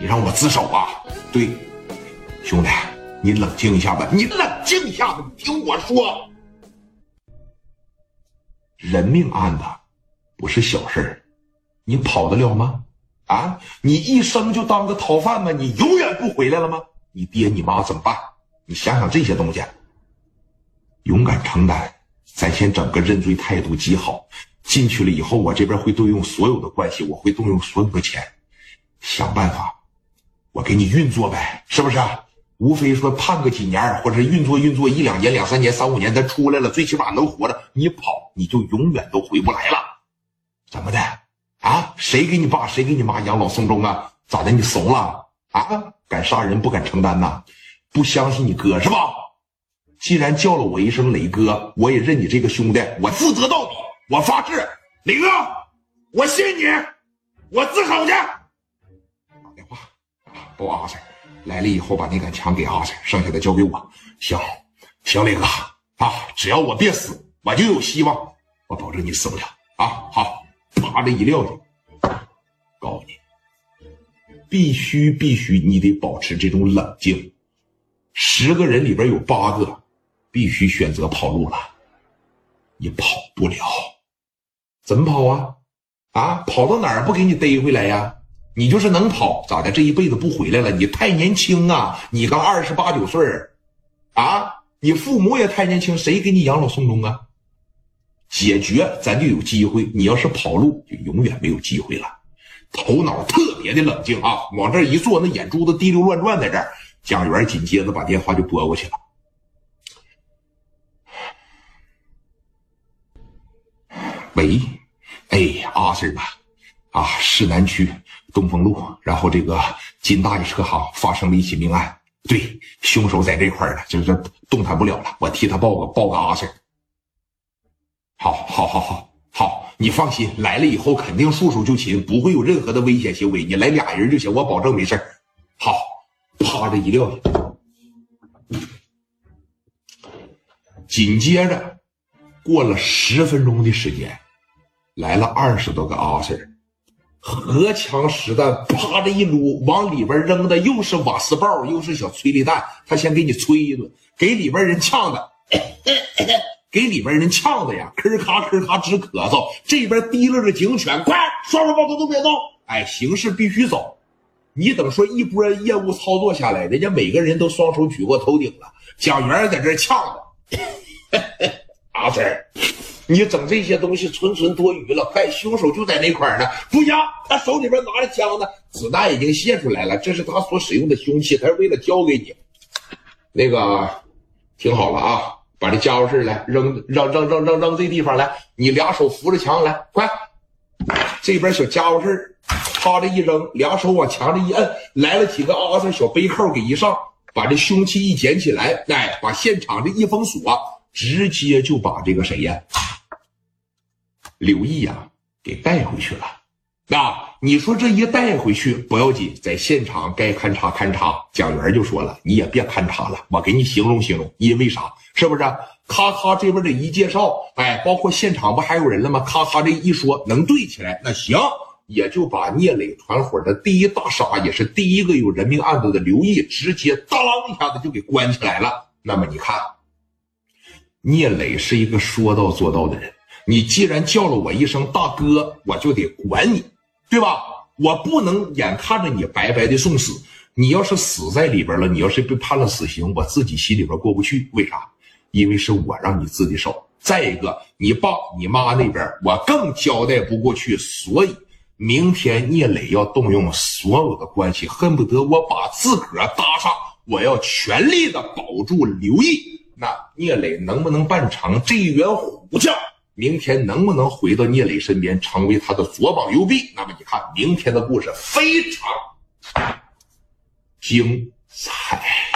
你让我自首啊？对，兄弟，你冷静一下吧，你冷静一下子，你听我说，人命案子不是小事儿，你跑得了吗？啊，你一生就当个逃犯吗？你永远不回来了吗？你爹你妈怎么办？你想想这些东西，勇敢承担。咱先整个认罪态度极好，进去了以后，我这边会动用所有的关系，我会动用所有的钱，想办法，我给你运作呗，是不是？无非说判个几年，或者运作运作一两年、两三年、三五年，咱出来了，最起码能活着。你跑，你就永远都回不来了。怎么的？啊？谁给你爸、谁给你妈养老送终啊？咋的？你怂了？啊？敢杀人不敢承担呐？不相信你哥是吧？既然叫了我一声磊哥，我也认你这个兄弟，我负责到底，我发誓，磊哥，我信你，我自首去。打电话报阿塞来了以后，把那杆枪给阿塞剩下的交给我。行，行，磊哥啊，只要我别死，我就有希望，我保证你死不了啊。好，啪的一撂下，告诉你，必须必须，你得保持这种冷静。十个人里边有八个。必须选择跑路了，你跑不了，怎么跑啊？啊，跑到哪儿不给你逮回来呀？你就是能跑，咋的？这一辈子不回来了？你太年轻啊！你刚二十八九岁啊！你父母也太年轻，谁给你养老送终啊？解决咱就有机会，你要是跑路，就永远没有机会了。头脑特别的冷静啊，往这一坐，那眼珠子滴溜乱转，在这儿。蒋元紧接着把电话就拨过去了。喂，哎，阿 Sir 吧，啊，市南区东风路，然后这个金大爷车行发生了一起命案，对，凶手在这块儿呢，就是动弹不了了，我替他报个报个阿 Sir。好，好，好，好，好，你放心，来了以后肯定束手就擒，不会有任何的危险行为，你来俩人就行，我保证没事好，啪，这一撂，紧接着过了十分钟的时间。来了二十多个阿 Sir，荷枪实弹，啪的一撸，往里边扔的又是瓦斯爆，又是小催泪弹。他先给你催一顿，给里边人呛的，给里边人呛的呀，吭咔吭咔直咳嗽。这边提溜着警犬，快，双手抱头都别动！哎，形势必须走。你等说一波业务操作下来，人家每个人都双手举过头顶了。蒋元在这呛的，阿 Sir。你整这些东西纯纯多余了，快，凶手就在那块儿呢！不行，他手里边拿着枪呢，子弹已经泄出来了，这是他所使用的凶器，他是为了交给你。那个，听好了啊，把这家伙事来扔扔扔扔扔扔这地方来，你俩手扶着墙来，快！这边小家伙事啪的一扔，两手往墙上一摁，来了几个阿 Sir 小背扣给一上，把这凶器一捡起来，哎，把现场这一封锁，直接就把这个谁呀？刘毅啊，给带回去了。那你说这一带回去不要紧，在现场该勘察勘察。蒋元就说了，你也别勘察了，我给你形容形容，因为啥？是不是？咔咔这边这一介绍，哎，包括现场不还有人了吗？咔咔这一说，能对起来，那行，也就把聂磊团伙的第一大傻，也是第一个有人命案子的刘毅，直接当一下子就给关起来了。那么你看，聂磊是一个说到做到的人。你既然叫了我一声大哥，我就得管你，对吧？我不能眼看着你白白的送死。你要是死在里边了，你要是被判了死刑，我自己心里边过不去。为啥？因为是我让你自己手。再一个，你爸你妈那边我更交代不过去。所以明天聂磊要动用所有的关系，恨不得我把自个儿搭上，我要全力的保住刘毅。那聂磊能不能办成这一员虎将？明天能不能回到聂磊身边，成为他的左膀右臂？那么你看，明天的故事非常精彩。